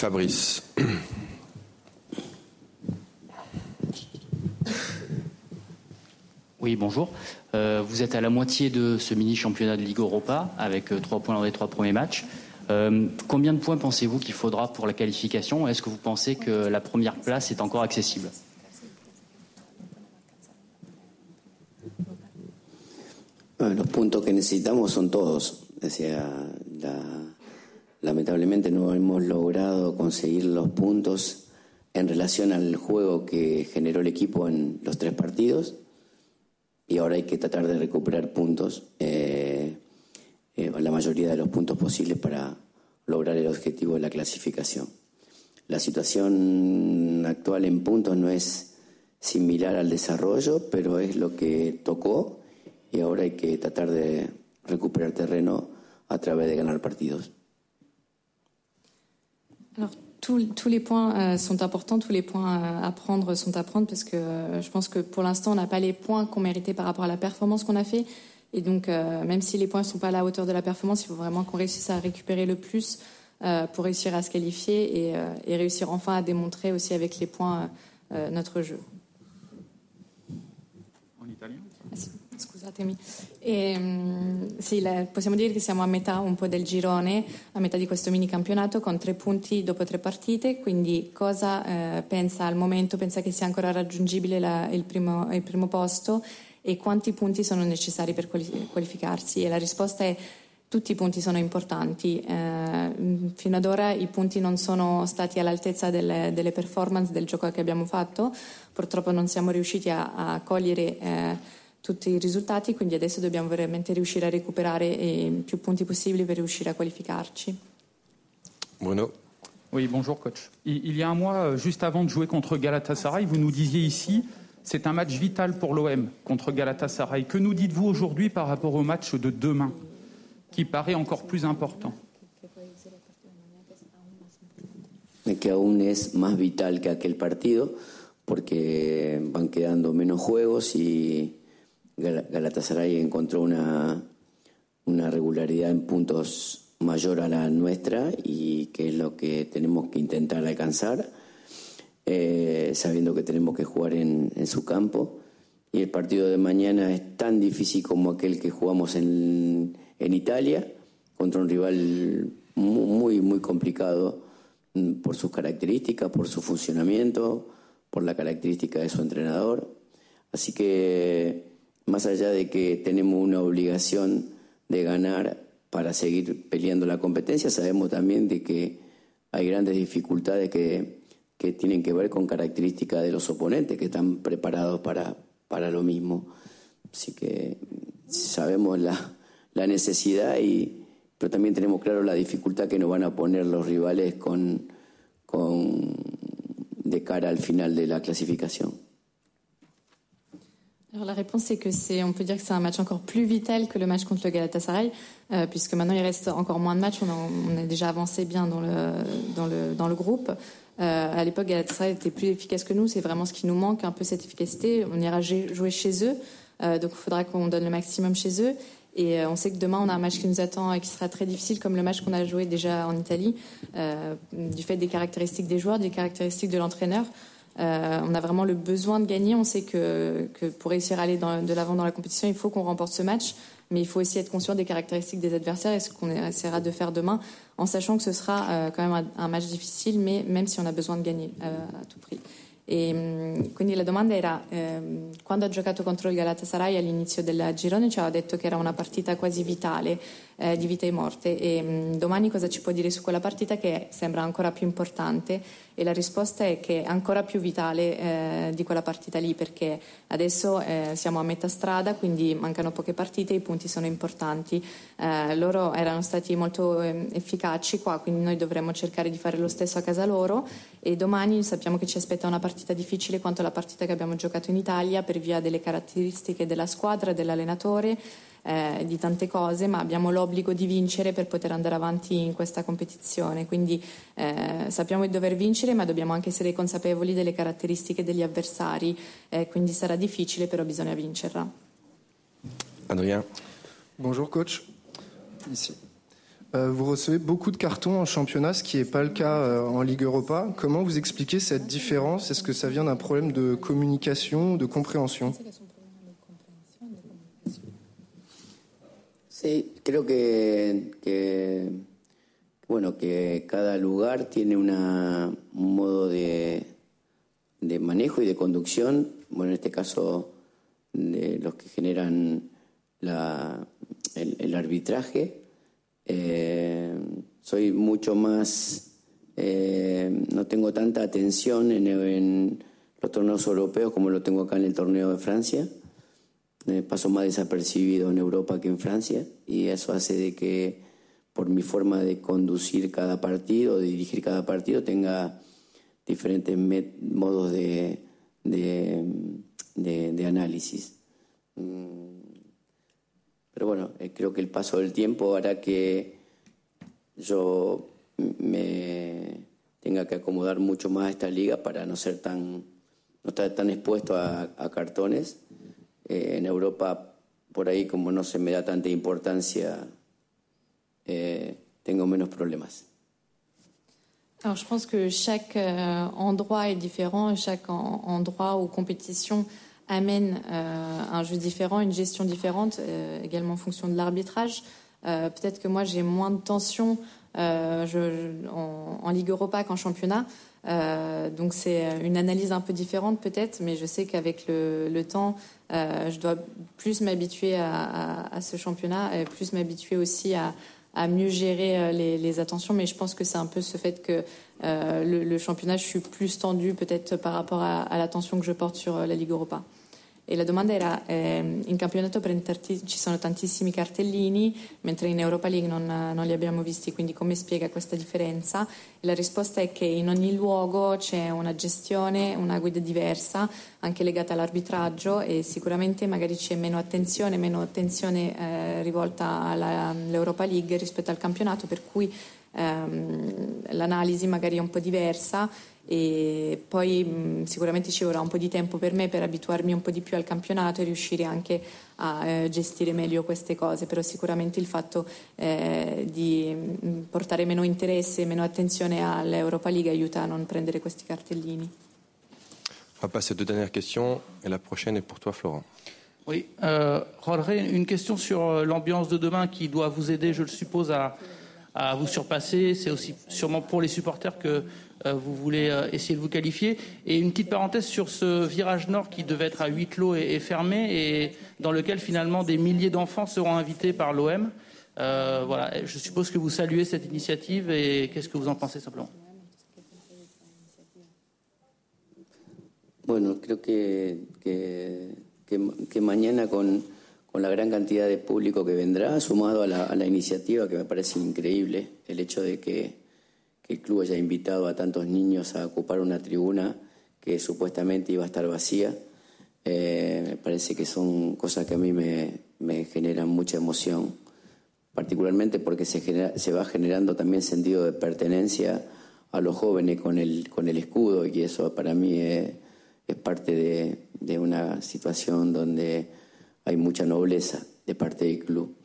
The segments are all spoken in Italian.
Fabrice. Oui, bonjour. Euh, vous êtes à la moitié de ce mini championnat de Ligue Europa avec euh, trois points dans les trois premiers matchs. Euh, combien de points pensez-vous qu'il faudra pour la qualification? Est-ce que vous pensez que la première place est encore accessible? Los puntos que necesitamos son todos. O sea, la, lamentablemente no hemos logrado conseguir los puntos en relación al juego que generó el equipo en los tres partidos y ahora hay que tratar de recuperar puntos, eh, eh, la mayoría de los puntos posibles para lograr el objetivo de la clasificación. La situación actual en puntos no es similar al desarrollo, pero es lo que tocó y ahora hay que tratar de recuperar terreno a través de ganar partidos. Alors, tous, les points euh, sont importants, tous les points euh, à prendre sont à prendre parce que euh, je pense que pour l'instant, on n'a pas les points qu'on méritait par rapport à la performance qu'on a fait. Et donc, même si les points ne sont pas à la hauteur de la performance, il faut vraiment qu'on réussisse à récupérer le plus pour réussir à se qualifier et, réussir enfin à démontrer aussi avec les points notre jeu. Scusatemi. E, sì, la, possiamo dire che siamo a metà un po' del girone, a metà di questo mini campionato con tre punti dopo tre partite, quindi cosa eh, pensa al momento? Pensa che sia ancora raggiungibile la, il, primo, il, primo, posto e quanti punti sono necessari per qualificarsi? E la risposta è tutti i punti sono importanti. Eh, fino ad ora i punti non sono stati all'altezza delle, delle, performance del gioco che abbiamo fatto, purtroppo non siamo riusciti a, a cogliere eh, tutti i risultati, quindi adesso dobbiamo veramente riuscire a recuperare eh, più punti possibili per riuscire a qualificarci. Bruno? Oui, bonjour coach. Il y a un mois, euh, juste avant de jouer contre Galatasaray, vous nous disiez ici, c'est un match vital pour l'OM contre Galatasaray. Que nous dites-vous aujourd'hui par rapport au match de demain, qui paraît encore plus important? Que aún es más vital que aquel partido porque van quedando menos juegos y Galatasaray encontró una, regularidad en puntos mayor a la nuestra y que es lo que tenemos que intentar alcanzar, eh, sabiendo que tenemos que jugar en, su campo. Y el partido de mañana es tan difícil como aquel que jugamos en, Italia, contra un rival muy, muy complicado mm, por sus características, por su funcionamiento, por la característica de su entrenador. Así que más allá de que tenemos una obligación de ganar para seguir peleando la competencia, sabemos también de que hay grandes dificultades que, que tienen que ver con características de los oponentes que están preparados para, para lo mismo. Así que sabemos la, la necesidad, y, pero también tenemos claro la dificultad que nos van a poner los rivales con, con, de cara al final de la clasificación. Alors la réponse c'est que c'est, on peut dire que c'est un match encore plus vital que le match contre le Galatasaray, euh, puisque maintenant il reste encore moins de matchs. On, on est déjà avancé bien dans le dans le dans le groupe. Euh, à l'époque, Galatasaray était plus efficace que nous. C'est vraiment ce qui nous manque, un peu cette efficacité. On ira jouer chez eux, euh, donc il faudra qu'on donne le maximum chez eux. Et euh, on sait que demain, on a un match qui nous attend et qui sera très difficile, comme le match qu'on a joué déjà en Italie, euh, du fait des caractéristiques des joueurs, des caractéristiques de l'entraîneur. Euh, on a vraiment le besoin de gagner. On sait que, pour réussir à aller de l'avant dans la compétition, il faut qu'on remporte ce match. Mais il faut aussi être conscient des caractéristiques des adversaires et ce qu'on essaiera de faire demain, en sachant que ce sera euh, quand même un, match difficile, mais même si on a besoin de gagner euh, à tout prix. E, mm, quindi la domanda era, eh, quando ha giocato contro il Galatasaray all'inizio del girone ci aveva detto che era una partita quasi vitale, eh, di vita e morte, e mh, mm, domani cosa ci può dire su quella partita che sembra ancora più importante? E la risposta è che è ancora più vitale eh, di quella partita lì, perché adesso eh, siamo a metà strada, quindi mancano poche partite, i punti sono importanti. Eh, loro erano stati molto ehm, efficaci qua, quindi noi dovremmo cercare di fare lo stesso a casa loro e domani sappiamo che ci aspetta una partita partita difficile quanto la partita che abbiamo giocato in Italia per via delle caratteristiche della squadra, dell'allenatore, eh, di tante cose, ma abbiamo l'obbligo di vincere per poter andare avanti in questa competizione. Quindi eh, sappiamo di dover vincere, ma dobbiamo anche essere consapevoli delle caratteristiche degli avversari, eh, quindi sarà difficile, però bisogna vincerla. Adrien. Bonjour coach. Ici. Euh, vous recevez beaucoup de cartons en championnat, ce qui n'est pas le cas euh, en Ligue Europa. Comment vous expliquez cette différence Est-ce que ça vient d'un problème de communication, de compréhension creo que, bueno, que cada lugar tiene una, un modo de, de manejo y de conducción. Bueno, en este caso, de los que generan la, el, arbitraje. Eh, soy mucho más, eh, no tengo tanta atención en, en, los torneos europeos como lo tengo acá en el torneo de Francia. Paso más desapercibido en Europa que en Francia y eso hace de que por mi forma de conducir cada partido, de dirigir cada partido, tenga diferentes modos de, análisis. Mm pero bueno, eh, creo que el paso del tiempo hará que yo me tenga que acomodar mucho más a esta liga para no ser tan, no estar tan expuesto a cartones. Eh, en Europa, por ahí, como no se me da tanta importancia, eh, tengo menos problemas. Alors, je pense que chaque euh, endroit est différent, chaque en, endroit ou compétition amène euh, un jeu différent, une gestion différente, euh, également en fonction de l'arbitrage. Peut-être que moi j'ai moins de tension je, en, Ligue Europa qu'en championnat. donc c'est une analyse un peu différente peut-être, mais je sais qu'avec le, temps, je dois plus m'habituer à, ce championnat, et plus m'habituer aussi à, mieux gérer les, attentions. Mais je pense que c'est un peu ce fait que le, championnat, je suis plus tendu peut-être par rapport à, à l'attention que je porte sur la Ligue Europa. E la domanda era, eh, in campionato ci sono tantissimi cartellini, mentre in Europa League non, non, li abbiamo visti, quindi come spiega questa differenza? La risposta è che in ogni luogo c'è una gestione, una guida diversa, anche legata all'arbitraggio e sicuramente magari c'è meno attenzione, meno attenzione eh, rivolta all'Europa League rispetto al campionato, per cui ehm, l'analisi magari è un po' diversa e poi mh, sicuramente ci vorrà un po' di tempo per me per abituarmi un po' di più al campionato e riuscire anche a eh, gestire meglio queste cose, però sicuramente il fatto eh, di mh, portare meno interesse e meno attenzione all'Europa League aiuta a non prendere questi cartellini. On va passer aux deux dernières questions et la prochaine est pour toi Florent. Oui, euh, Jorge, une question sur euh, l'ambiance de demain qui doit vous aider, je le suppose, à, à vous surpasser. C'est aussi sûrement pour les supporters que vous voulez euh, essayer de vous qualifier. Et une petite parenthèse sur ce virage nord qui devait être à huis clos et, fermé et dans lequel finalement des milliers d'enfants seront invités par l'OM. Euh, voilà, je suppose que vous saluez cette initiative et qu'est-ce que vous en pensez simplement? Bueno, creo que, que, que, que mañana con con la gran cantidad de público que vendrá, sumado a la, a la iniciativa que me parece increíble, el hecho de que, el club haya invitado a tantos niños a ocupar una tribuna que supuestamente iba a estar vacía, eh, me parece que son cosas que a mí me, generan mucha emoción, particularmente porque se, va generando también sentido de pertenencia a los jóvenes con el, escudo y eso para mí es, parte de, de una situación donde hay mucha nobleza de parte del club.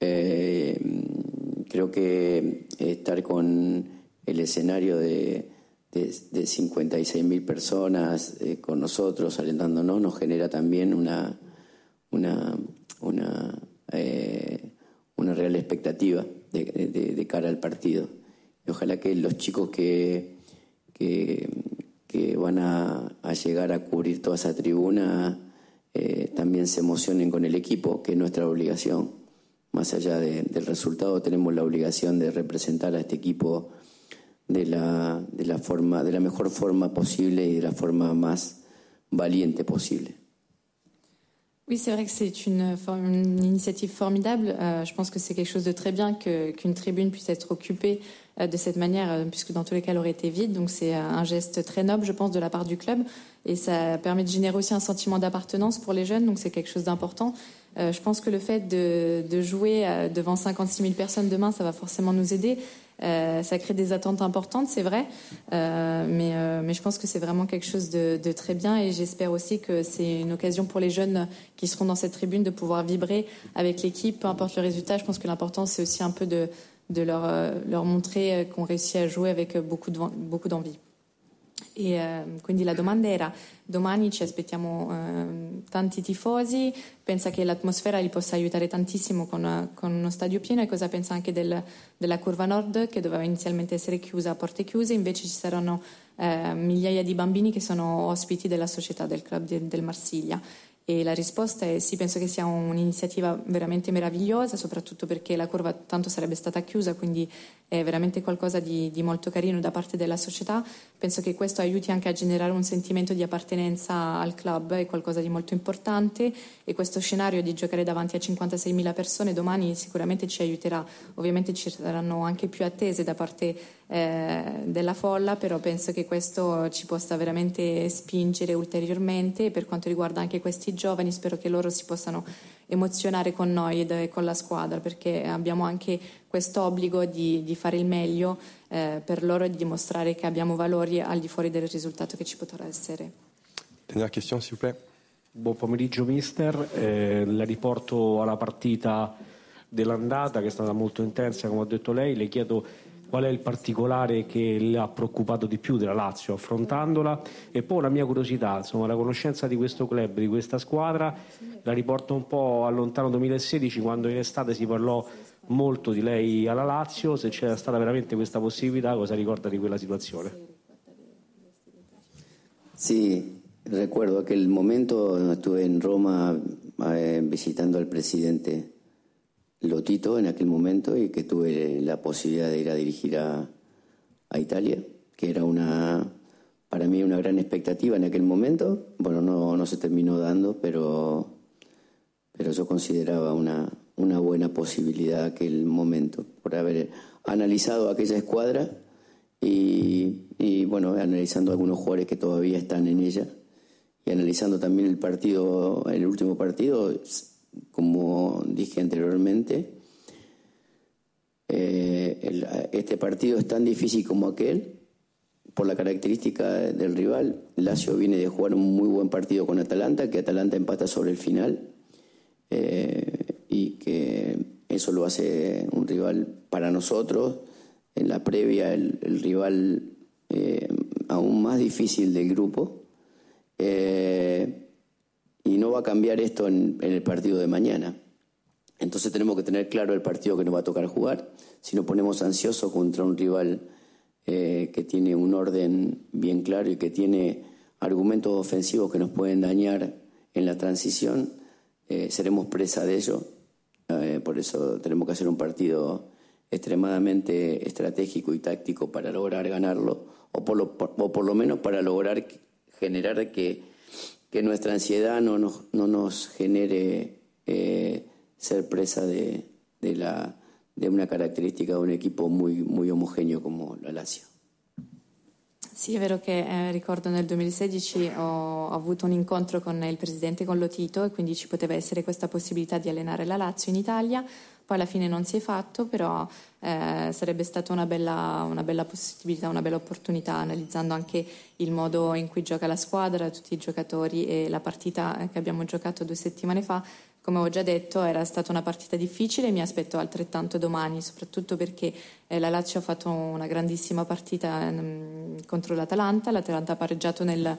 Eh, creo que estar con el escenario de, de, de 56.000 personas eh, con nosotros, alentándonos, nos genera también una, una, una, eh, real expectativa de, cara al partido. Y ojalá que los chicos que, que, van a, llegar a cubrir toda esa tribuna eh, también se emocionen con el equipo, que es nuestra obligación. Más allá de, del resultado, tenemos la obligación de representar a este equipo de la, de la, forma, de la mejor la forma más valiente posible. Oui, c'est vrai que c'est une, initiative formidable. Euh, je pense que c'est quelque chose de très bien qu'une qu tribune puisse être occupée euh, de cette manière, euh, puisque dans tous les cas, elle aurait été vide. Donc c'est un geste très noble, je pense, de la part du club. Et ça permet de générer aussi un sentiment d'appartenance pour les jeunes. Donc c'est quelque chose d'important. Je pense que le fait de, de, jouer devant 56 000 personnes demain, ça va forcément nous aider. Euh, ça crée des attentes importantes, c'est vrai, euh, mais, euh, mais, je pense que c'est vraiment quelque chose de, de très bien et j'espère aussi que c'est une occasion pour les jeunes qui seront dans cette tribune de pouvoir vibrer avec l'équipe, peu importe le résultat. Je pense que l'important, c'est aussi un peu de, de leur, leur montrer qu'on réussit à jouer avec beaucoup, de, beaucoup d'envie. E, eh, quindi la domanda era, domani ci aspettiamo eh, tanti tifosi, pensa che l'atmosfera li possa aiutare tantissimo con, con uno stadio pieno e cosa pensa anche del, della curva nord che doveva inizialmente essere chiusa a porte chiuse, invece ci saranno eh, migliaia di bambini che sono ospiti della società del club de, del Marsiglia. E la risposta è sì, penso che sia un'iniziativa veramente meravigliosa, soprattutto perché la curva tanto sarebbe stata chiusa, quindi è veramente qualcosa di, di, molto carino da parte della società. Penso che questo aiuti anche a generare un sentimento di appartenenza al club, è qualcosa di molto importante e questo scenario di giocare davanti a 56.000 persone domani sicuramente ci aiuterà. Ovviamente ci saranno anche più attese da parte eh, della folla, però penso che questo ci possa veramente spingere ulteriormente. Per quanto riguarda anche questi giovani, spero che loro si possano emozionare con noi e con la squadra, perché abbiamo anche questo obbligo di, di, fare il meglio eh, per loro e di dimostrare che abbiamo valori al di fuori del risultato che ci potrà essere. Dernière question, s'il vous plaît. Buon pomeriggio, mister. Eh, la riporto alla partita dell'andata che è stata molto intensa, come ha detto lei. Le chiedo qual è il particolare che le ha preoccupato di più della Lazio affrontandola e poi una mia curiosità, insomma, la conoscenza di questo club, di questa squadra, la riporto un po' al lontano 2016 quando in estate si parlò molto di lei alla Lazio, se c'era stata veramente questa possibilità, cosa ricorda di quella situazione? Sí, recuerdo aquel momento, estuve en Roma eh, visitando al presidente Lotito en aquel momento y que tuve la posibilidad de ir a dirigir a, a Italia, que era una, para mí una gran expectativa en aquel momento. Bueno, no, no se terminó dando, pero, pero yo consideraba una, una buena posibilidad aquel momento, por haber analizado aquella escuadra y, y, bueno, analizando algunos jugadores que todavía están en ella y analizando también el partido, el último partido, como dije anteriormente, eh, este partido es tan difícil como aquel por la característica del rival. Lazio viene de jugar un muy buen partido con Atalanta, que Atalanta empata sobre el final. Eh, y que eso lo hace un rival para nosotros. En la previa, el, rival eh, aún más difícil del grupo. Y no va a cambiar esto en, el partido de mañana. Entonces tenemos que tener claro el partido que nos va a tocar jugar. Si nos ponemos ansiosos contra un rival eh, que tiene un orden bien claro y que tiene argumentos ofensivos que nos pueden dañar en la transición, seremos presa de ello eh, por eso tenemos que hacer un partido extremadamente estratégico y táctico para lograr ganarlo, o por lo, o por lo menos para lograr generar que, que nuestra ansiedad no nos, no nos genere eh, ser presa de, de, la, de una característica de un equipo muy, muy homogéneo como la Lazio. Sì, è vero che eh, ricordo nel 2016 ho, avuto un incontro con il presidente con Lotito e quindi ci poteva essere questa possibilità di allenare la Lazio in Italia. Poi alla fine non si è fatto, però eh, sarebbe stata una bella, una bella, possibilità, una bella opportunità, analizzando anche il modo in cui gioca la squadra, tutti i giocatori e la partita che abbiamo giocato due settimane fa. Come ho già detto era stata una partita difficile, mi aspetto altrettanto domani, soprattutto perché eh, la Lazio ha fatto una grandissima partita mh, contro l'Atalanta, l'Atalanta ha pareggiato nel,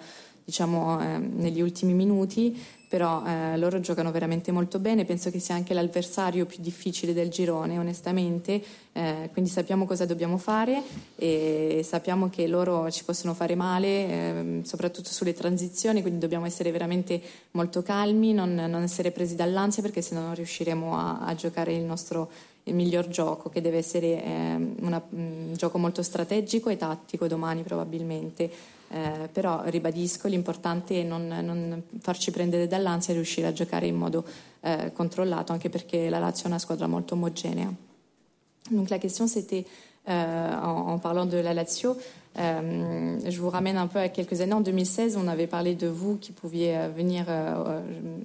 diciamo, eh, negli ultimi minuti, però eh, loro giocano veramente molto bene, penso che sia anche l'avversario più difficile del girone, onestamente, eh, quindi sappiamo cosa dobbiamo fare e sappiamo che loro ci possono fare male, eh, soprattutto sulle transizioni, quindi dobbiamo essere veramente molto calmi, non, non essere presi dall'ansia perché se no non riusciremo a, a giocare il nostro il miglior gioco, che deve essere eh, una, un gioco molto strategico e tattico domani probabilmente. Eh, però ribadisco, l'importante è non, non, farci prendere dall'ansia e riuscire a giocare in modo eh, controllato, anche perché la Lazio è una squadra molto omogenea. Donc la question c'était, euh, en, en, parlant de la Lazio, je vous ramène un peu à quelques années. En 2016, on avait parlé de vous qui pouviez venir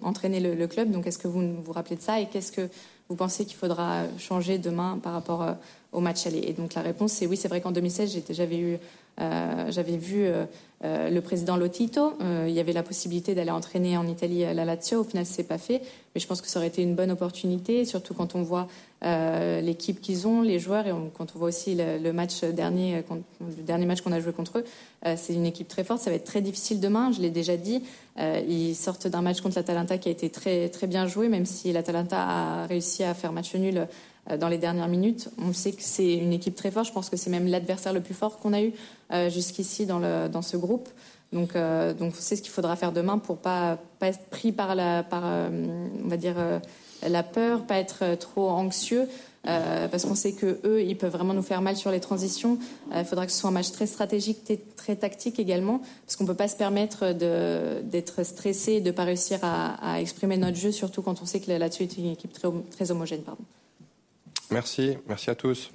entraîner le, club. Donc, est-ce que vous vous rappelez de ça et qu'est-ce que vous pensez qu'il faudra changer demain par rapport au match aller? Et donc, la réponse, c'est oui. C'est vrai qu'en 2016, j'avais eu euh, j'avais vu euh, euh, le président Lotito. il y avait la possibilité d'aller entraîner en Italie la Lazio. Au final, c'est pas fait. Mais je pense que ça aurait été une bonne opportunité, surtout quand on voit l'équipe qu'ils ont, les joueurs, et quand on voit aussi le, match dernier, le dernier match qu'on a joué contre eux. c'est une équipe très forte. Ça va être très difficile demain. Je l'ai déjà dit. ils sortent d'un match contre l'Atalanta qui a été très très bien joué, même si l'Atalanta a réussi à faire match nul euh, dans les dernières minutes. On sait que c'est une équipe très forte. Je pense que c'est même l'adversaire le plus fort qu'on a eu euh, jusqu'ici dans, dans ce groupe. Donc, euh, donc c'est ce qu'il faudra faire demain pour pas pas être pris par la par on va dire la peur, pas être trop anxieux. Parce qu'on sait que eux, ils peuvent vraiment nous faire mal sur les transitions. il faudra que ce soit un match très stratégique, très tactique également, parce qu'on peut pas se permettre d'être stressé et de pas réussir à, exprimer notre jeu, surtout quand on sait que là-dessus est une équipe très, homogène. Merci, merci à tous.